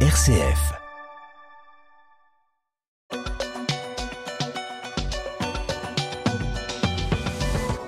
RCF.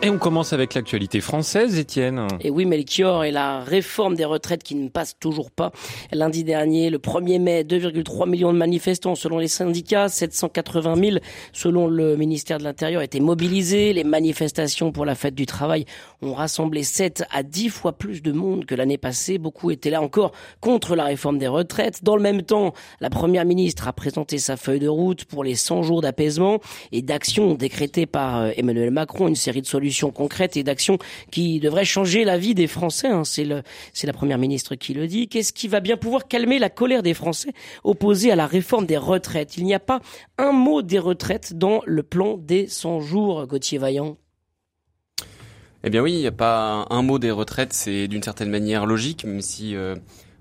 Et on commence avec l'actualité française, Étienne. Et oui, Melchior, et la réforme des retraites qui ne passe toujours pas. Lundi dernier, le 1er mai, 2,3 millions de manifestants selon les syndicats, 780 000 selon le ministère de l'Intérieur étaient mobilisés. Les manifestations pour la fête du travail ont rassemblé 7 à 10 fois plus de monde que l'année passée. Beaucoup étaient là encore contre la réforme des retraites. Dans le même temps, la première ministre a présenté sa feuille de route pour les 100 jours d'apaisement et d'action décrétée par euh, Emmanuel Macron, une série de solutions concrètes et d'actions qui devraient changer la vie des Français. Hein. C'est la première ministre qui le dit. Qu'est-ce qui va bien pouvoir calmer la colère des Français opposés à la réforme des retraites? Il n'y a pas un mot des retraites dans le plan des 100 jours, Gauthier Vaillant. Eh bien oui, il n'y a pas un mot des retraites, c'est d'une certaine manière logique, même si euh,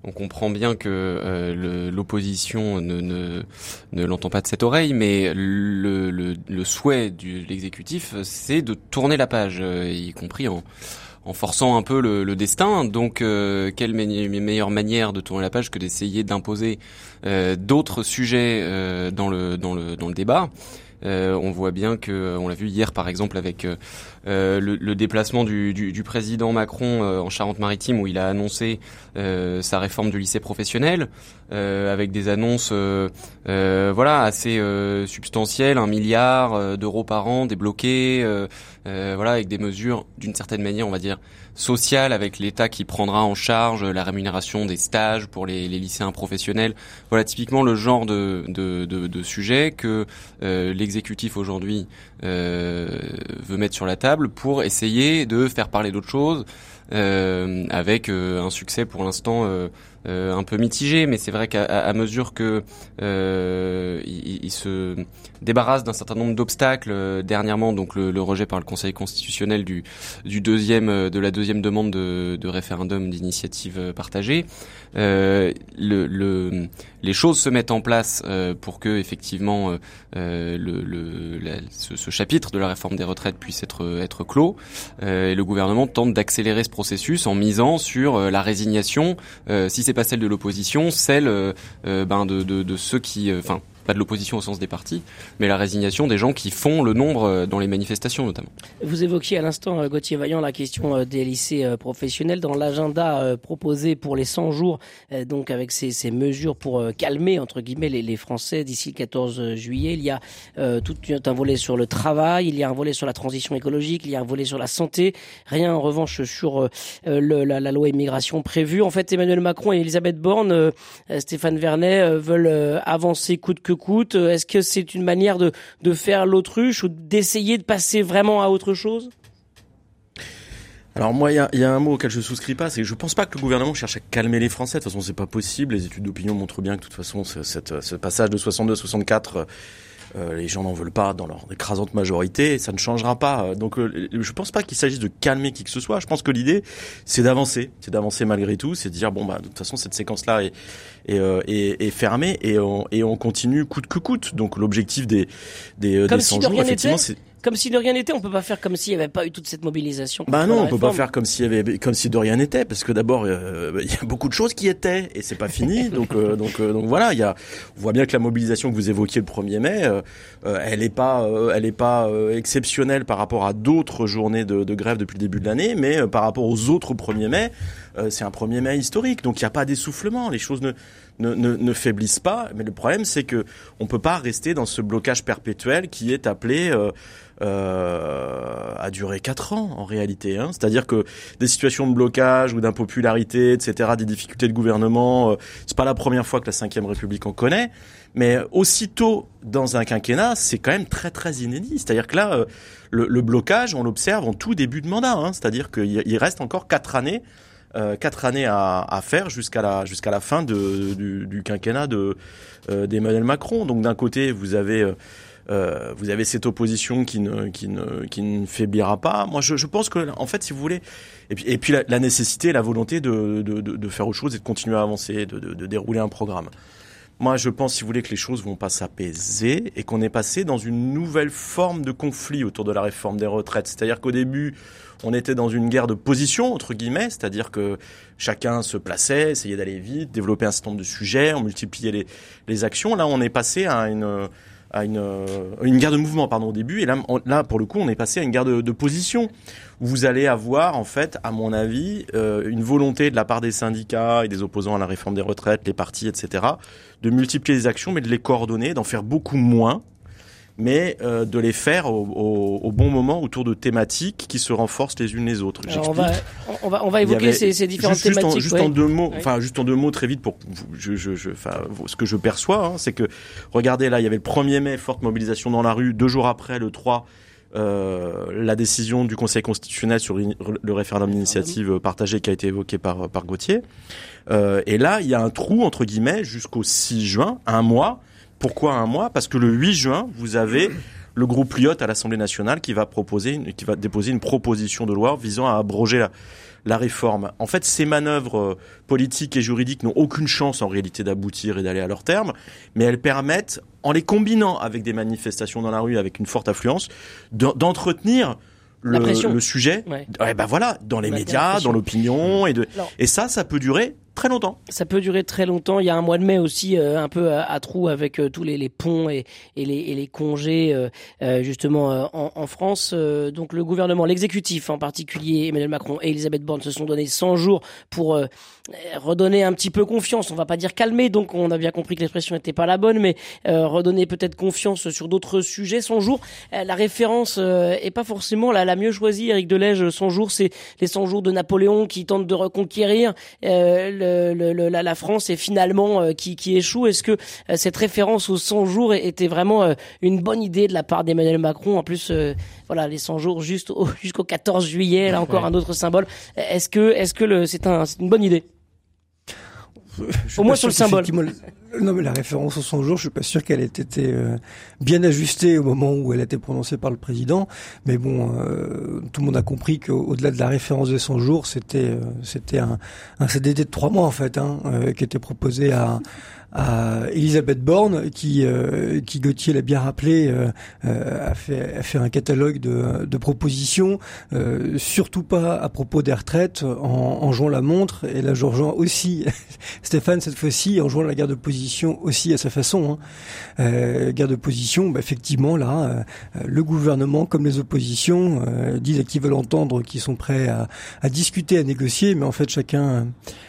on comprend bien que euh, l'opposition ne, l'entend pas de cette oreille, mais le, souhait de l'exécutif, c'est de tourner la page, euh, y compris en, forçant un peu le, destin. Donc, euh, quelle meilleure manière de tourner la page que d'essayer d'imposer d'autres sujets dans le débat? On voit bien que, on l'a vu hier par exemple avec euh, le, déplacement du, du, président Macron euh, en Charente-Maritime où il a annoncé euh, sa réforme du lycée professionnel avec des annonces voilà assez substantielles, un milliard d'euros par an débloqués, voilà avec des mesures d'une certaine manière on va dire sociales avec l'État qui prendra en charge la rémunération des stages pour les, les lycéens professionnels. Voilà typiquement le genre de, de, de, sujet que l'exécutif aujourd'hui veut mettre sur la table pour essayer de faire parler d'autres choses, euh, avec euh, un succès pour l'instant euh, un peu mitigé, mais c'est vrai qu'à mesure que il, se débarrasse d'un certain nombre d'obstacles dernièrement, donc le, rejet par le Conseil constitutionnel du, du deuxième de la deuxième demande de, référendum d'initiative partagée, le, le, les choses se mettent en place pour que effectivement le, ce, ce, chapitre de la réforme des retraites puisse être être clos. et le gouvernement tente d'accélérer ce processus en misant sur euh, la résignation, euh, si c'est pas celle de l'opposition, celle euh, ben de, de, de ceux qui, enfin pas de l'opposition au sens des partis, mais la résignation des gens qui font le nombre euh, dans les manifestations notamment. Vous évoquiez à l'instant, euh, Gauthier Vaillant, la question euh, des lycées professionnels dans l'agenda proposé pour les 100 jours, donc avec ces, ces mesures pour calmer entre guillemets les, les Français d'ici le 14 juillet. Il y a tout un volet sur le travail, il y a un volet sur la transition écologique, il y a un volet sur la santé. Rien en revanche sur le, la, la, loi immigration prévue. En fait, Emmanuel Macron et Elisabeth Borne, Stéphane Vernet veulent avancer coûte que coûte Est-ce que c'est une manière de, faire l'autruche ou d'essayer de passer vraiment à autre chose? Alors moi, il y, a, un mot auquel je souscris pas, c'est que je pense pas que le gouvernement cherche à calmer les Français. De toute façon, c'est pas possible. Les études d'opinion montrent bien que de toute façon, ce passage de 62-64 euh, les gens n'en veulent pas dans leur écrasante majorité, ça ne changera pas. Donc euh, je pense pas qu'il s'agisse de calmer qui que ce soit. Je pense que l'idée, c'est d'avancer, c'est d'avancer malgré tout, c'est de dire bon bah de toute façon cette séquence-là est, est, euh, est, est, fermée et on, et on continue coûte que coûte. Donc l'objectif des des, des 100 jours, effectivement, c'est comme si de rien n'était. On peut pas faire comme s'il n'y avait pas eu toute cette mobilisation. Bah non, on peut pas faire comme s'il y avait, comme si de rien n'était, parce que d'abord euh, il y a beaucoup de choses qui étaient et c'est pas fini. donc euh, donc euh, donc voilà, il y a, on voit bien que la mobilisation que vous évoquiez le 1er mai, elle est pas, elle est pas exceptionnelle par rapport à d'autres journées de, de, grève depuis le début de l'année, mais par rapport aux autres 1er mai, c'est un 1er mai historique. Donc il n'y a pas d'essoufflement, les choses ne ne, ne, faiblissent pas. Mais le problème, c'est que on peut pas rester dans ce blocage perpétuel qui est appelé euh, euh, à durer quatre ans en réalité. Hein. C'est-à-dire que des situations de blocage ou d'impopularité, etc., des difficultés de gouvernement, euh, c'est pas la première fois que la Ve République en connaît. Mais aussitôt dans un quinquennat, c'est quand même très très inédit. C'est-à-dire que là, euh, le, blocage, on l'observe en tout début de mandat. Hein. C'est-à-dire qu'il reste encore quatre années euh, quatre années à, faire jusqu'à la jusqu'à la fin du, quinquennat de euh, d'Emmanuel Macron. Donc d'un côté, vous avez euh, vous avez cette opposition qui ne, qui ne, qui ne faiblira pas. Moi, je, pense que, en fait, si vous voulez, et puis, la, nécessité, la volonté de, de, faire autre chose et de continuer à avancer, de, de dérouler un programme. Moi, je pense, si vous voulez, que les choses vont pas s'apaiser et qu'on est passé dans une nouvelle forme de conflit autour de la réforme des retraites. C'est-à-dire qu'au début, on était dans une guerre de position, entre guillemets, c'est-à-dire que chacun se plaçait, essayait d'aller vite, développer un certain nombre de sujets, on multipliait les, les actions. Là, on est passé à une à une, une guerre de mouvement pardon au début. Et là, là pour le coup on est passé à une guerre de, de position. Où vous allez avoir en fait à mon avis euh, une volonté de la part des syndicats et des opposants à la réforme des retraites les partis etc de multiplier les actions mais de les coordonner d'en faire beaucoup moins mais euh, de les faire au, au, au, bon moment autour de thématiques qui se renforcent les unes les autres. on va, on va, on va évoquer ces, ces, différentes juste, thématiques. Juste, en, juste en deux mots, enfin juste en deux mots très vite pour, je, je, je ce que je perçois, hein, c'est que regardez là, il y avait le 1er mai, forte mobilisation dans la rue, deux jours après le 3. Euh, la décision du Conseil constitutionnel sur le référendum d'initiative partagée qui a été évoqué par, par Gauthier. Euh, et là, il y a un trou, entre guillemets, jusqu'au 6 juin, un mois, pourquoi un mois? Parce que le 8 juin, vous avez le groupe Lyotte à l'Assemblée nationale qui va proposer, une, qui va déposer une proposition de loi visant à abroger la, la réforme. En fait, ces manœuvres politiques et juridiques n'ont aucune chance en réalité d'aboutir et d'aller à leur terme, mais elles permettent, en les combinant avec des manifestations dans la rue, avec une forte affluence, d'entretenir le, le, sujet. Ouais. ouais. ben voilà, dans les médias, dans l'opinion et de et ça, ça peut durer très longtemps. Ça peut durer très longtemps. Il y a un mois de mai aussi euh, un peu à, à trous avec euh, tous les, les, ponts et, et, les, et, les, congés euh, justement en, en, France. donc le gouvernement, l'exécutif en particulier, Emmanuel Macron et Elisabeth Borne se sont donné 100 jours pour redonner un petit peu confiance. On va pas dire calmer, donc on a bien compris que l'expression n'était pas la bonne, mais redonner peut-être confiance sur d'autres sujets. 100 jours, la référence est pas forcément la, la mieux choisie. Eric Delège, 100 jours, c'est les 100 jours de Napoléon qui tente de reconquérir le le, le, la, la, France est finalement euh, qui, qui, échoue. Est-ce que euh, cette référence aux 100 jours était vraiment euh, une bonne idée de la part d'Emmanuel Macron? En plus, voilà, les 100 jours jusqu'au jusqu'au 14 juillet, là encore un autre symbole. Est-ce que est-ce que c'est un, une bonne idée? Au moins sur le symbole. Non, mais la référence aux 100 jours, je suis pas sûr qu'elle ait été euh, bien ajustée au moment où elle a été prononcée par le président. Mais bon, euh, tout le monde a compris qu'au-delà de la référence des 100 jours, c'était euh, c'était un, un, CDD de trois mois en fait, hein, qui était proposé à à Elisabeth Borne, qui, euh, qui Gauthier l'a bien rappelé, euh, a, fait, a un catalogue de, de propositions, euh, surtout pas à propos des retraites, en, en jouant la montre, et je rejoins aussi Stéphane cette fois-ci, en jouant la guerre de position aussi à sa façon. Hein. guerre de position, bah, effectivement là, le gouvernement comme les oppositions disent à qui veulent entendre qu'ils sont prêts à, à discuter, à négocier, mais en fait chacun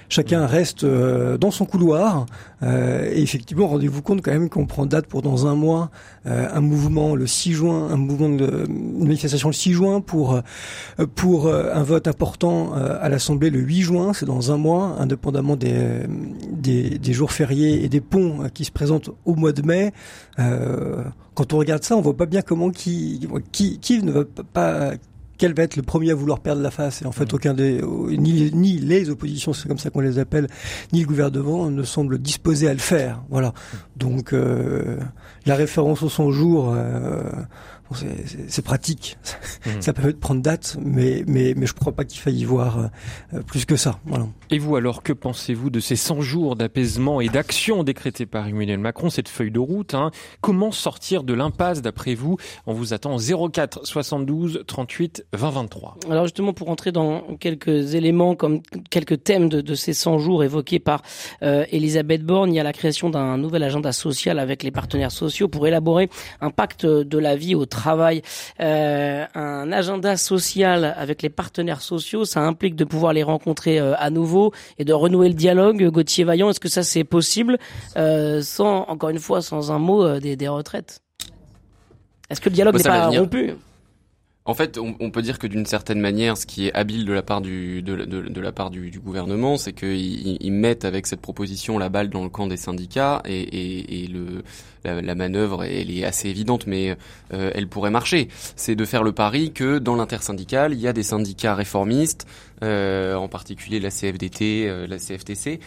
chacun reste dans son couloir. Euh, et effectivement, rendez-vous compte quand même qu'on prend date pour dans un mois euh, un mouvement le 6 juin, un mouvement de une manifestation le 6 juin pour euh, pour euh, un vote important euh, à l'Assemblée le 8 juin, c'est dans un mois, indépendamment des, des, des jours fériés et des ponts qui se présentent au mois de mai. quand on regarde ça, on voit pas bien comment qui qui qui ne va pas quel va être le premier à vouloir perdre la face? Et en fait, mmh. aucun des ni, ni les oppositions, c'est comme ça qu'on les appelle, ni le gouvernement ne semble disposé à le faire. Voilà. Donc euh, la référence au 100 jours. Euh, c'est pratique, mmh. ça permet de prendre date, mais mais mais je crois pas qu'il faille y voir euh, plus que ça. Voilà. Et vous alors, que pensez-vous de ces 100 jours d'apaisement et d'action décrétés par Emmanuel Macron, cette feuille de route hein? Comment sortir de l'impasse d'après vous? On vous attend 04 72 38 20 23. Alors justement, pour entrer dans quelques éléments, comme quelques thèmes de, de ces 100 jours évoqués par euh, Elisabeth Borne, il y a la création d'un nouvel agenda social avec les partenaires sociaux pour élaborer un pacte de la vie au travail, euh, un agenda social avec les partenaires sociaux. Ça implique de pouvoir les rencontrer euh, à nouveau et de renouer le dialogue. Gauthier Vaillant, est-ce que ça c'est possible euh, sans, encore une fois, sans un mot des, des, retraites? Est-ce que le dialogue n'est pas rompu? En fait, on, peut dire que d'une certaine manière, ce qui est habile de la part du gouvernement, c'est qu'ils ils mettent avec cette proposition la balle dans le camp des syndicats et, la, manœuvre, est assez évidente, mais euh, elle pourrait marcher. C'est de faire le pari que dans l'intersyndicale, il y a des syndicats réformistes en particulier la CFDT, la CFTC,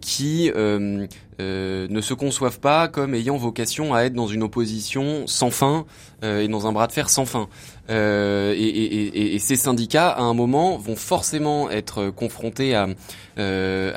qui ne se conçoivent pas comme ayant vocation à être dans une opposition sans fin et dans un bras de fer sans fin. Euh, et, ces syndicats, à un moment, vont forcément être confrontés à, euh,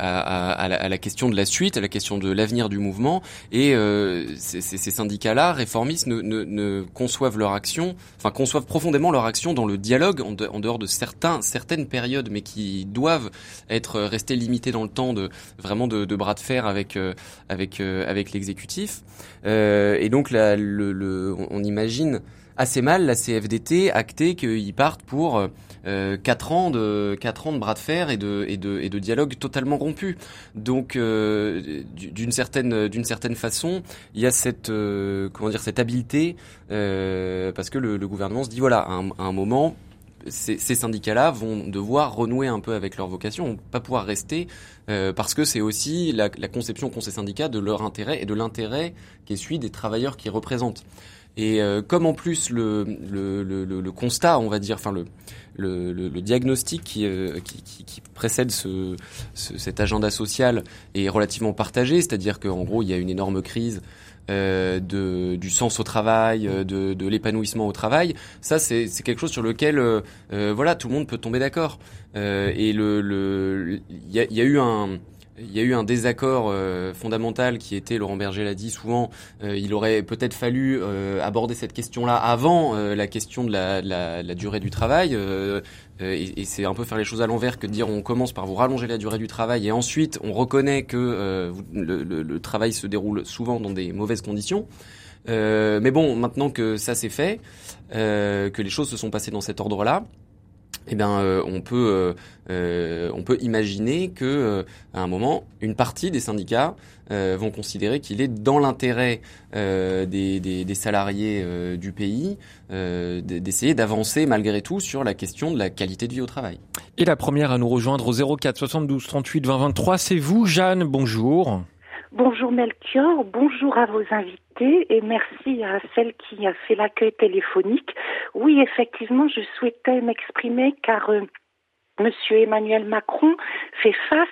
la, question de la suite, à la question de l'avenir du mouvement. Et euh, ces, syndicats-là, réformistes, ne, conçoivent leur action, enfin conçoivent profondément leur action dans le dialogue, en, en, dehors de certains, certaines périodes, mais qui doivent être restés limités dans le temps, de vraiment de, bras de fer avec euh, avec euh, avec l'exécutif. et donc là, le, on imagine assez mal la CFDT acté qu'ils partent pour euh, 4 ans de quatre ans de bras de fer et de et de et de dialogue totalement rompu. Donc euh, d'une certaine d'une certaine façon, il y a cette euh, comment dire cette habileté euh, parce que le, gouvernement se dit voilà à un moment ces, ces syndicats-là vont devoir renouer un peu avec leur vocation, pas pouvoir rester euh, parce que c'est aussi la, la conception qu'ont ces syndicats de leur intérêt et de l'intérêt qui celui des travailleurs qu'ils représentent. Et euh, comme en plus le, le, le, le, constat, on va dire, enfin le, le, le, diagnostic qui, euh, qui, qui, qui, précède ce, ce, cet agenda social est relativement partagé, c'est-à-dire qu'en gros il y a une énorme crise euh, de, du sens au travail, euh, de, de l'épanouissement au travail. Ça, c'est quelque chose sur lequel, euh, voilà, tout le monde peut tomber d'accord. et le, il y a, y a eu un il y a eu un désaccord euh, fondamental qui était, Laurent Berger l'a dit souvent, euh, il aurait peut-être fallu euh, aborder cette question-là avant la question de la, durée du travail. et, c'est un peu faire les choses à l'envers que de dire on commence par vous rallonger la durée du travail et ensuite on reconnaît que le, travail se déroule souvent dans des mauvaises conditions. mais bon, maintenant que ça c'est fait, que les choses se sont passées dans cet ordre-là, eh bien, euh, on peut euh, euh, on peut imaginer que à un moment, une partie des syndicats vont considérer qu'il est dans l'intérêt des, des, des, salariés du pays d'essayer d'avancer malgré tout sur la question de la qualité de vie au travail. Et la première à nous rejoindre au 04 72 38 20 23, c'est vous, Jeanne. Bonjour. Bonjour Melchior, bonjour à vos invités et merci à celle qui a fait l'accueil téléphonique. Oui, effectivement, je souhaitais m'exprimer car euh, Monsieur Emmanuel Macron fait face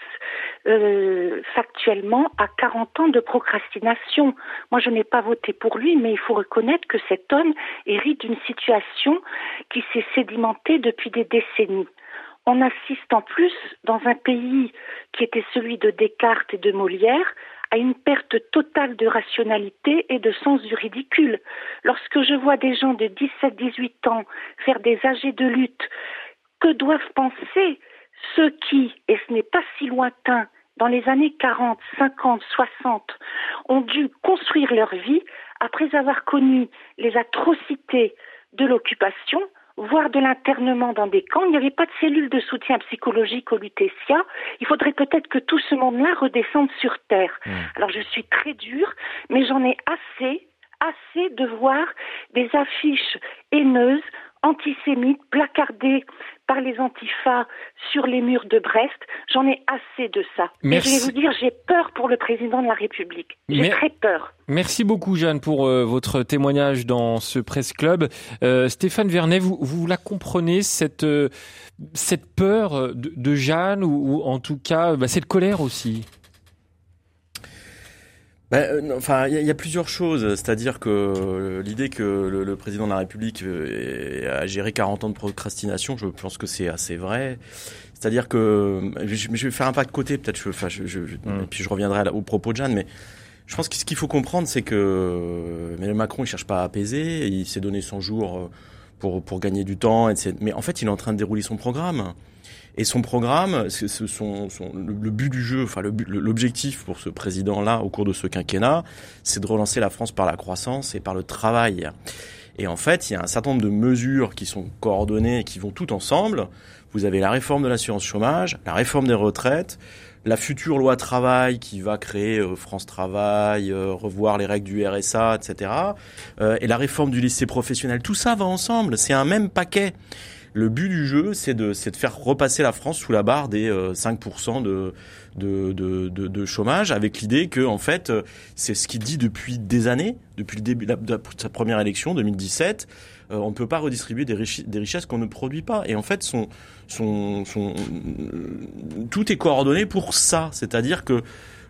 euh, factuellement à 40 ans de procrastination. Moi, je n'ai pas voté pour lui, mais il faut reconnaître que cet homme hérite d'une situation qui s'est sédimentée depuis des décennies. On assiste en plus, dans un pays qui était celui de Descartes et de Molière, à une perte totale de rationalité et de sens du ridicule. Lorsque je vois des gens de 17-18 ans faire des âgés de lutte, que doivent penser ceux qui, et ce n'est pas si lointain, dans les années 40, 50, 60, ont dû construire leur vie après avoir connu les atrocités de l'occupation, voire de l'internement dans des camps. Il n'y avait pas de cellules de soutien psychologique au Lutetia. Il faudrait peut-être que tout ce monde-là redescende sur Terre. Mmh. Alors je suis très dure, mais j'en ai assez, assez de voir des affiches haineuses antisémites placardées par les antifas sur les murs de Brest. J'en ai assez de ça. Merci. Et je vais vous dire, j'ai peur pour le président de la République. J'ai très peur. Merci beaucoup, Jeanne, pour euh, votre témoignage dans ce Presse Club. Euh, Stéphane Vernet, vous, vous la comprenez, cette, euh, cette peur de, de Jeanne, ou, ou, en tout cas, bah, cette colère aussi? Enfin, il y, y, a plusieurs choses. C'est-à-dire que euh, l'idée que le, le, président de la République euh, a géré 40 ans de procrastination, je pense que c'est assez vrai. C'est-à-dire que je, je, vais faire un pas de côté, peut-être. Je, enfin, je, je, mm. puis je reviendrai au propos de Jeanne, mais je pense que ce qu'il faut comprendre, c'est que mais Macron, il cherche pas à apaiser. Il s'est donné 100 jours pour pour gagner du temps, etc. Mais en fait, il est en train de dérouler son programme. Et son programme, ce son, son, le, but du jeu, enfin l'objectif pour ce président-là au cours de ce quinquennat, c'est de relancer la France par la croissance et par le travail. Et en fait, il y a un certain nombre de mesures qui sont coordonnées et qui vont tout ensemble. Vous avez la réforme de l'assurance chômage, la réforme des retraites, la future loi travail qui va créer euh, France Travail, euh, revoir les règles du RSA, etc. Euh, et la réforme du lycée professionnel. Tout ça va ensemble. C'est un même paquet. Le but du jeu, c'est de, de faire repasser la France sous la barre des 5% de, de, de, de, de, chômage, avec l'idée que, en fait, c'est ce qu'il dit depuis des années, depuis le début de, sa première élection, 2017. on ne peut pas redistribuer des, des richesses qu'on ne produit pas. Et en fait, son, son, son, tout est coordonné pour ça. C'est-à-dire que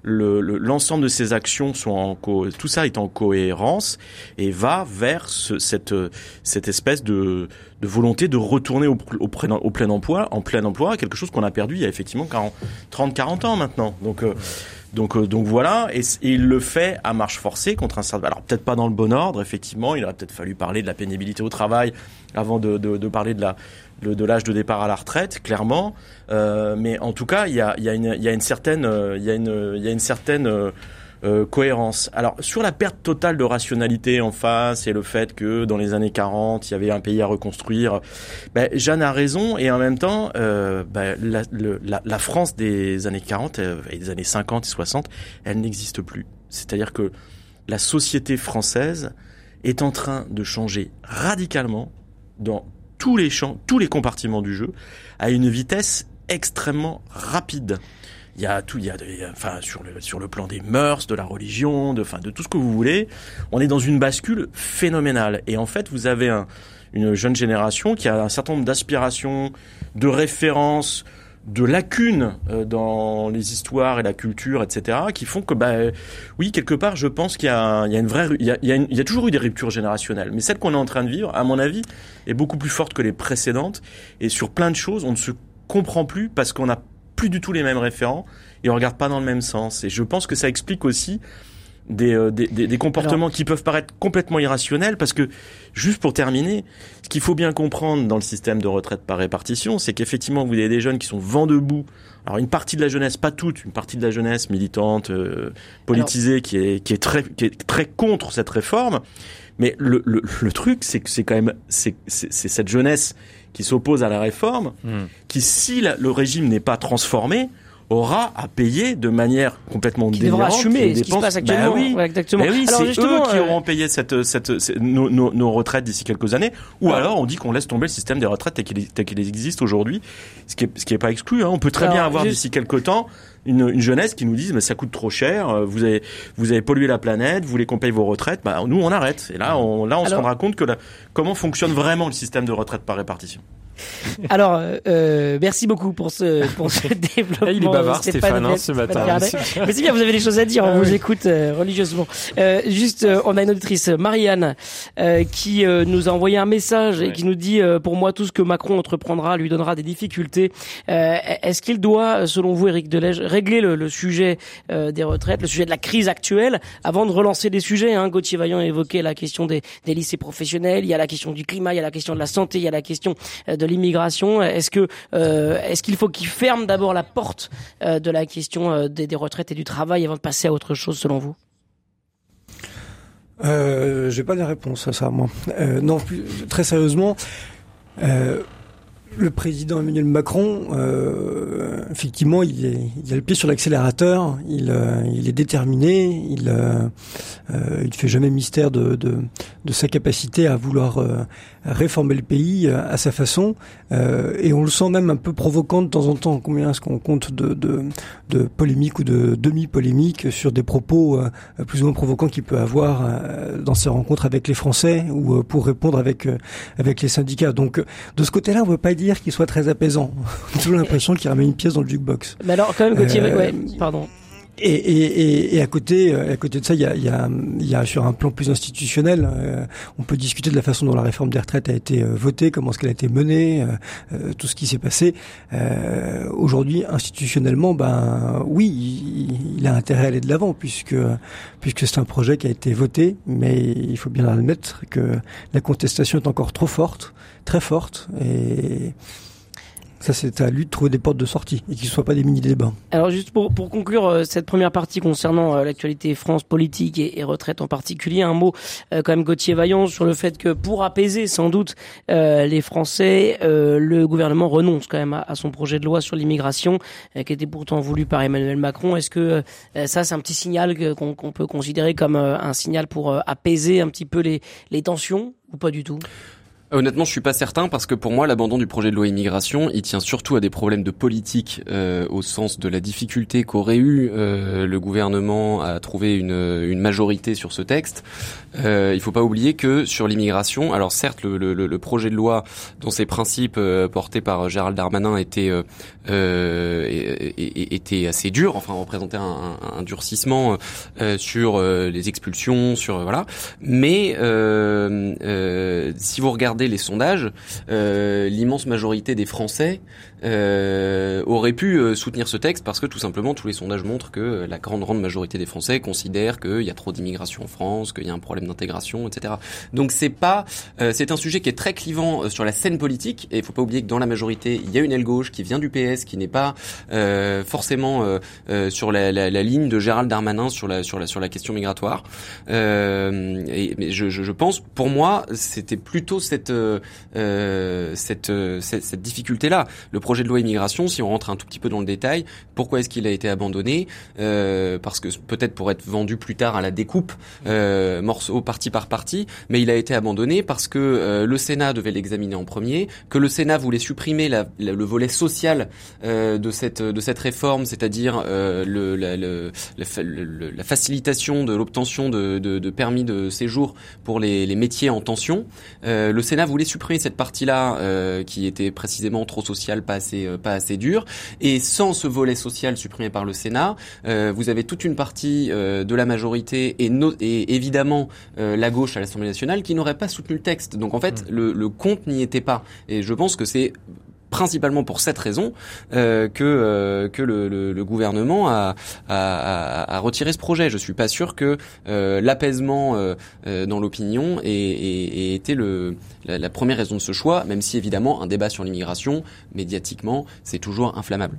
l'ensemble le, de ces actions sont en tout ça est en cohérence et va vers ce, cette cette espèce de, de volonté de retourner au, au, au, plein emploi en plein emploi quelque chose qu'on a perdu il y a effectivement 40, 30 40 ans maintenant donc euh, donc, euh, donc voilà, et, il le fait à marche forcée contre un certain. Alors peut-être pas dans le bon ordre, effectivement. Il aurait peut-être fallu parler de la pénibilité au travail avant de, de, de parler de la de l'âge de départ à la retraite, clairement. Euh, mais en tout cas, il y a, y, a y a une certaine, euh, il y a une, y a une certaine euh, euh, cohérence. Alors sur la perte totale de rationalité en face et le fait que dans les années 40 il y avait un pays à reconstruire, ben, Jeanne a raison et en même temps euh, ben, la, la, la, France des années 40 et des années 50 et 60, elle n'existe plus. C'est-à-dire que la société française est en train de changer radicalement dans tous les champs, tous les compartiments du jeu, à une vitesse extrêmement rapide. Il y a tout, il y a, enfin sur le sur le plan des mœurs, de la religion, de, enfin de tout ce que vous voulez. On est dans une bascule phénoménale. Et en fait, vous avez un, une jeune génération qui a un certain nombre d'aspirations, de références, de lacunes euh, dans les histoires et la culture, etc., qui font que, bah, oui, quelque part, je pense qu'il y, a, une vraie, il y a, il y a, toujours eu des ruptures générationnelles, mais celle qu'on est en train de vivre, à mon avis, est beaucoup plus forte que les précédentes, et sur plein de choses, on ne se comprend plus parce qu'on n'a plus du tout les mêmes référents et on regarde pas dans le même sens. Et je pense que ça explique aussi des, euh, des, des, comportements qui peuvent paraître complètement irrationnels parce que, juste pour terminer, ce qu'il faut bien comprendre dans le système de retraite par répartition, c'est qu'effectivement, vous avez des jeunes qui sont vent debout. Alors, une partie de la jeunesse, pas toute, une partie de la jeunesse militante, euh, politisée, qui, est, qui, est très, qui est très contre cette réforme. Mais le, le, le truc, c'est que c'est quand même c'est cette jeunesse qui s'oppose à la réforme, hmm. qui, si le régime n'est pas transformé, aura à payer de manière complètement qui devra assumer ce qui se passe actuellement. Bah oui, exactement. Bah oui, c'est eux qui euh, auront payé cette, cette, nos, nos, nos, retraites d'ici quelques années. Ou alors on dit qu'on laisse tomber le système des retraites tel qu'il existe aujourd'hui, ce qui est, ce qui est pas exclu. Hein. On peut très bien avoir d'ici quelques temps une, une, jeunesse qui nous dise mais ça coûte trop cher, euh, vous avez vous avez pollué la planète, vous voulez qu'on paye vos retraites, bah nous on arrête. Et là on là on se rendra compte que la, comment fonctionne vraiment le système de retraite par répartition. Alors, euh, merci beaucoup pour ce, pour ce développement. Il est bavard, Stéphane, hein, ce matin. Mais c'est bien, vous avez des choses à dire, on ah vous écoute euh, religieusement. Euh, juste, euh, on a une auditrice, Marianne, euh, qui nous a envoyé un message et qui nous dit, pour moi, tout ce que Macron entreprendra lui donnera des difficultés. Est-ce qu'il doit, selon vous, Éric Delège, régler le, sujet des retraites, le sujet de la crise actuelle, avant de relancer des sujets hein Gauthier Vaillant a évoqué la question des, lycées professionnels, il y a la question du climat, il y a la question de la santé, il y a la question de de l'immigration euh, est-ce qu'il faut qu'il ferme d'abord la porte euh, de la question euh, des, retraites et du travail avant de passer à autre chose, selon vous? Euh, J'ai pas de réponse à ça, moi. Euh, non, plus, très sérieusement. Euh, le président Emmanuel Macron, euh, effectivement, il, a le pied sur l'accélérateur, il, euh, est déterminé, il euh, euh fait jamais mystère de, sa capacité à vouloir réformer le pays à sa façon, et on le sent même un peu provocant de temps en temps. Combien est-ce qu'on compte de, polémiques ou de demi-polémiques sur des propos plus ou moins provocants qu'il peut avoir dans ses rencontres avec les Français ou pour répondre avec les syndicats. Donc de ce côté-là, on ne veut pas dire dire qu'il soit très apaisant. J'ai toujours l'impression qu'il remet une pièce dans le jukebox. Mais alors, quand même, Gauthier, euh, ouais, pardon. Et, et, et, à côté, euh, à côté de ça, il y a, y, a, y a sur un plan plus institutionnel, euh, on peut discuter de la façon dont la réforme des retraites a été votée, comment est-ce qu'elle a été menée, tout ce qui s'est passé. Aujourd'hui, institutionnellement, ben oui, il, il, a intérêt à aller de l'avant puisque puisque c'est un projet qui a été voté, mais il faut bien admettre que la contestation est encore trop forte très forte et ça, c'est à lui de trouver des portes de sortie et qu'il ne soit pas des mini-débats. Alors, juste pour, pour conclure euh, cette première partie concernant euh, l'actualité France politique et, et, retraite en particulier, un mot euh, quand même Gauthier Vaillant sur le fait que pour apaiser sans doute les Français, le gouvernement renonce quand même à, son projet de loi sur l'immigration qui était pourtant voulu par Emmanuel Macron. Est-ce que ça, c'est un petit signal qu'on peut considérer comme un signal pour apaiser un petit peu les, les tensions ou pas du tout? Honnêtement, je suis pas certain parce que pour moi, l'abandon du projet de loi immigration, il tient surtout à des problèmes de politique euh, au sens de la difficulté qu'aurait eu euh, le gouvernement à trouver une, une majorité sur ce texte. Euh, il faut pas oublier que sur l'immigration, alors certes, le, le, le, projet de loi dont ses principes euh, portés par Gérald Darmanin étaient euh, était assez dur, enfin représentait un, un, un durcissement sur les expulsions, sur voilà. Mais si vous regardez les sondages, euh, l'immense majorité des Français euh, aurait pu euh, soutenir ce texte parce que tout simplement tous les sondages montrent que la grande grande majorité des Français considèrent qu'il y a trop d'immigration en France, qu'il y a un problème d'intégration, etc. Donc c'est pas, euh, c'est un sujet qui est très clivant sur la scène politique et il faut pas oublier que dans la majorité il y a une aile gauche qui vient du PS, qui n'est pas forcément sur la, ligne de Gérald Darmanin sur la sur la sur la question migratoire. mais je pense, pour moi, c'était plutôt cette cette, cette, cette difficulté là. Le projet de loi immigration, si on rentre un tout petit peu dans le détail, pourquoi est-ce qu'il a été abandonné? Euh, Parce que peut-être pour être vendu plus tard à la découpe, euh, morceau partie par partie, mais il a été abandonné parce que euh, le Sénat devait l'examiner en premier, que le Sénat voulait supprimer la, le volet social euh, de cette de cette réforme, c'est-à-dire euh, le, la, le, la, facilitation de l'obtention de, de, de, permis de séjour pour les, les métiers en tension. le Sénat voulait supprimer cette partie-là qui était précisément trop sociale, pas assez euh, pas assez dur. Et sans ce volet social supprimé par le Sénat, euh, vous avez toute une partie euh, de la majorité et, et évidemment la gauche à l'Assemblée nationale qui n'aurait pas soutenu le texte. Donc en fait, mmh. le, le compte n'y était pas. Et je pense que c'est principalement pour cette raison euh, que euh, que le, gouvernement a, retiré ce projet. Je suis pas sûr que euh, l'apaisement dans l'opinion ait, été la première raison de ce choix, même si évidemment un débat sur l'immigration médiatiquement c'est toujours inflammable.